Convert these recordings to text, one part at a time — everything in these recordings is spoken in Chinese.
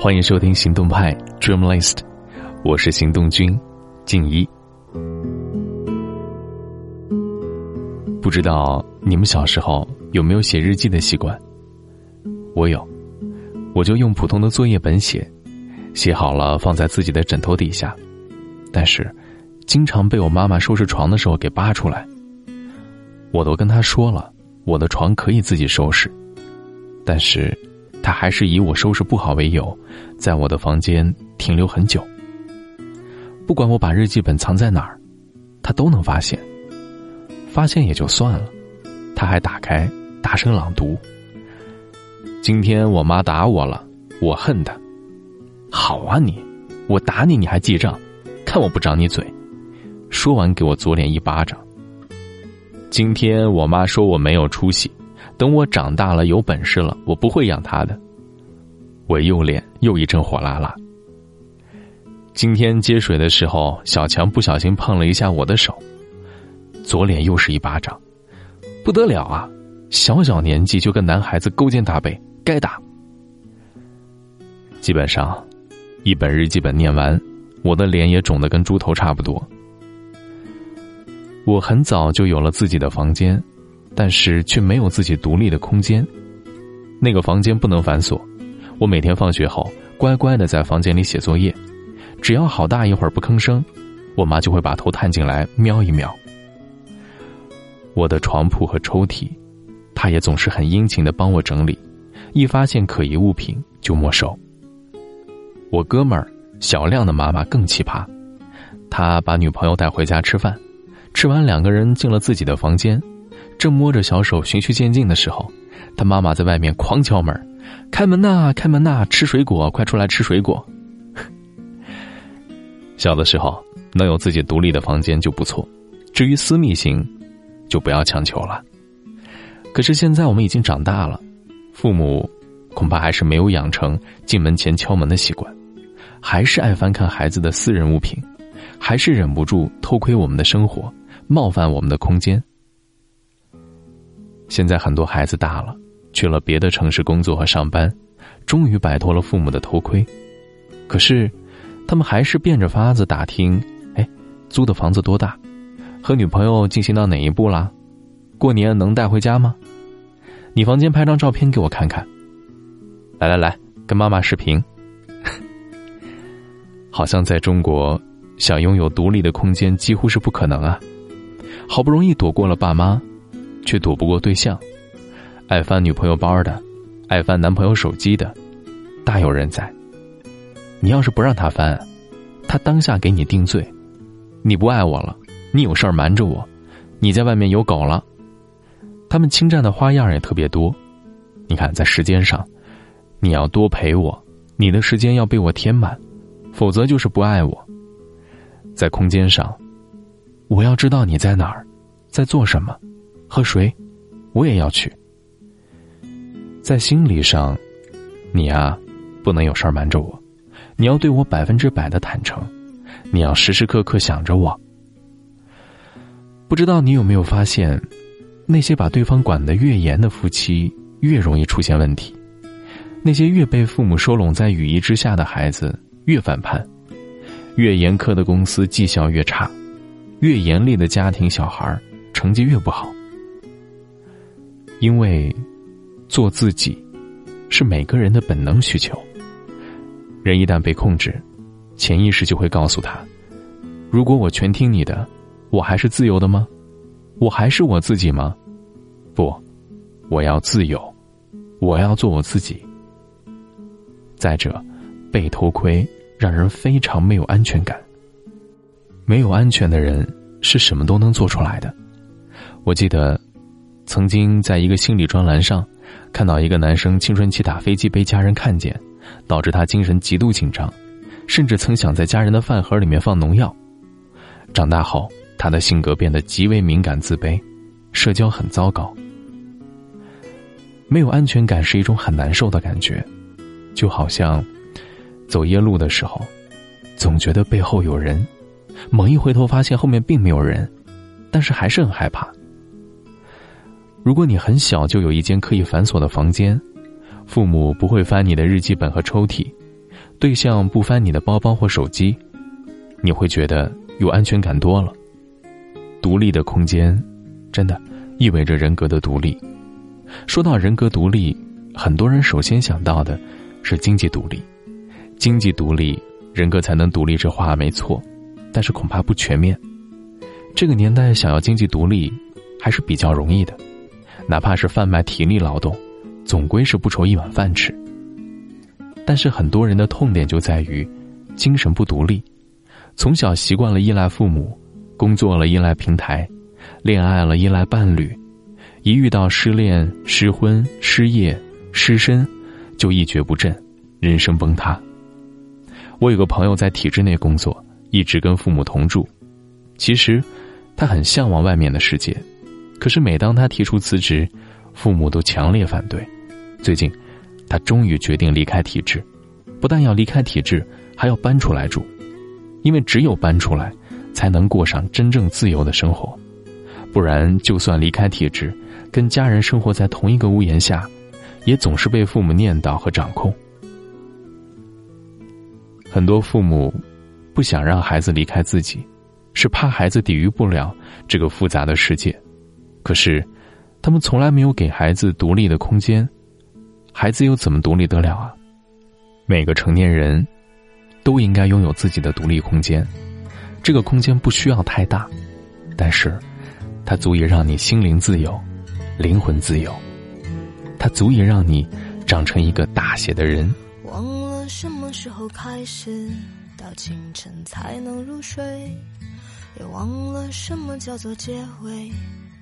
欢迎收听行动派 Dream List，我是行动君静一。不知道你们小时候有没有写日记的习惯？我有，我就用普通的作业本写，写好了放在自己的枕头底下，但是经常被我妈妈收拾床的时候给扒出来。我都跟她说了，我的床可以自己收拾，但是。他还是以我收拾不好为由，在我的房间停留很久。不管我把日记本藏在哪儿，他都能发现。发现也就算了，他还打开，大声朗读。今天我妈打我了，我恨她。好啊你，我打你你还记账，看我不长你嘴。说完给我左脸一巴掌。今天我妈说我没有出息。等我长大了有本事了，我不会养他的。我右脸又一阵火辣辣。今天接水的时候，小强不小心碰了一下我的手，左脸又是一巴掌，不得了啊！小小年纪就跟男孩子勾肩搭背，该打。基本上，一本日记本念完，我的脸也肿得跟猪头差不多。我很早就有了自己的房间。但是却没有自己独立的空间，那个房间不能反锁。我每天放学后乖乖的在房间里写作业，只要好大一会儿不吭声，我妈就会把头探进来瞄一瞄。我的床铺和抽屉，她也总是很殷勤的帮我整理，一发现可疑物品就没收。我哥们儿小亮的妈妈更奇葩，他把女朋友带回家吃饭，吃完两个人进了自己的房间。正摸着小手循序渐进的时候，他妈妈在外面狂敲门：“开门呐，开门呐，吃水果，快出来吃水果。”小的时候能有自己独立的房间就不错，至于私密性，就不要强求了。可是现在我们已经长大了，父母恐怕还是没有养成进门前敲门的习惯，还是爱翻看孩子的私人物品，还是忍不住偷窥我们的生活，冒犯我们的空间。现在很多孩子大了，去了别的城市工作和上班，终于摆脱了父母的偷窥。可是，他们还是变着法子打听：哎，租的房子多大？和女朋友进行到哪一步啦？过年能带回家吗？你房间拍张照片给我看看。来来来，跟妈妈视频。好像在中国，想拥有独立的空间几乎是不可能啊！好不容易躲过了爸妈。却躲不过对象，爱翻女朋友包的，爱翻男朋友手机的，大有人在。你要是不让他翻，他当下给你定罪。你不爱我了，你有事儿瞒着我，你在外面有狗了。他们侵占的花样也特别多。你看，在时间上，你要多陪我，你的时间要被我填满，否则就是不爱我。在空间上，我要知道你在哪儿，在做什么。和谁，我也要去。在心理上，你啊，不能有事儿瞒着我，你要对我百分之百的坦诚，你要时时刻刻想着我。不知道你有没有发现，那些把对方管得越严的夫妻，越容易出现问题；那些越被父母收拢在羽翼之下的孩子，越反叛；越严苛的公司绩效越差；越严厉的家庭小孩成绩越不好。因为，做自己，是每个人的本能需求。人一旦被控制，潜意识就会告诉他：如果我全听你的，我还是自由的吗？我还是我自己吗？不，我要自由，我要做我自己。再者，被偷窥让人非常没有安全感。没有安全的人是什么都能做出来的。我记得。曾经在一个心理专栏上，看到一个男生青春期打飞机被家人看见，导致他精神极度紧张，甚至曾想在家人的饭盒里面放农药。长大后，他的性格变得极为敏感自卑，社交很糟糕。没有安全感是一种很难受的感觉，就好像走夜路的时候，总觉得背后有人，猛一回头发现后面并没有人，但是还是很害怕。如果你很小就有一间可以反锁的房间，父母不会翻你的日记本和抽屉，对象不翻你的包包或手机，你会觉得有安全感多了。独立的空间，真的意味着人格的独立。说到人格独立，很多人首先想到的是经济独立。经济独立，人格才能独立，这话没错，但是恐怕不全面。这个年代想要经济独立，还是比较容易的，哪怕是贩卖体力劳动，总归是不愁一碗饭吃。但是很多人的痛点就在于，精神不独立，从小习惯了依赖父母，工作了依赖平台，恋爱了依赖伴侣，一遇到失恋、失婚、失业、失身，就一蹶不振，人生崩塌。我有个朋友在体制内工作，一直跟父母同住，其实他很向往外面的世界，可是每当他提出辞职，父母都强烈反对。最近。他终于决定离开体制，不但要离开体制，还要搬出来住，因为只有搬出来，才能过上真正自由的生活，不然就算离开体制，跟家人生活在同一个屋檐下，也总是被父母念叨和掌控。很多父母不想让孩子离开自己，是怕孩子抵御不了这个复杂的世界，可是，他们从来没有给孩子独立的空间。孩子又怎么独立得了啊？每个成年人，都应该拥有自己的独立空间。这个空间不需要太大，但是，它足以让你心灵自由，灵魂自由。它足以让你长成一个大写的人。忘了什么时候开始，到清晨才能入睡，也忘了什么叫做结尾，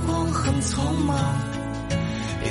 光。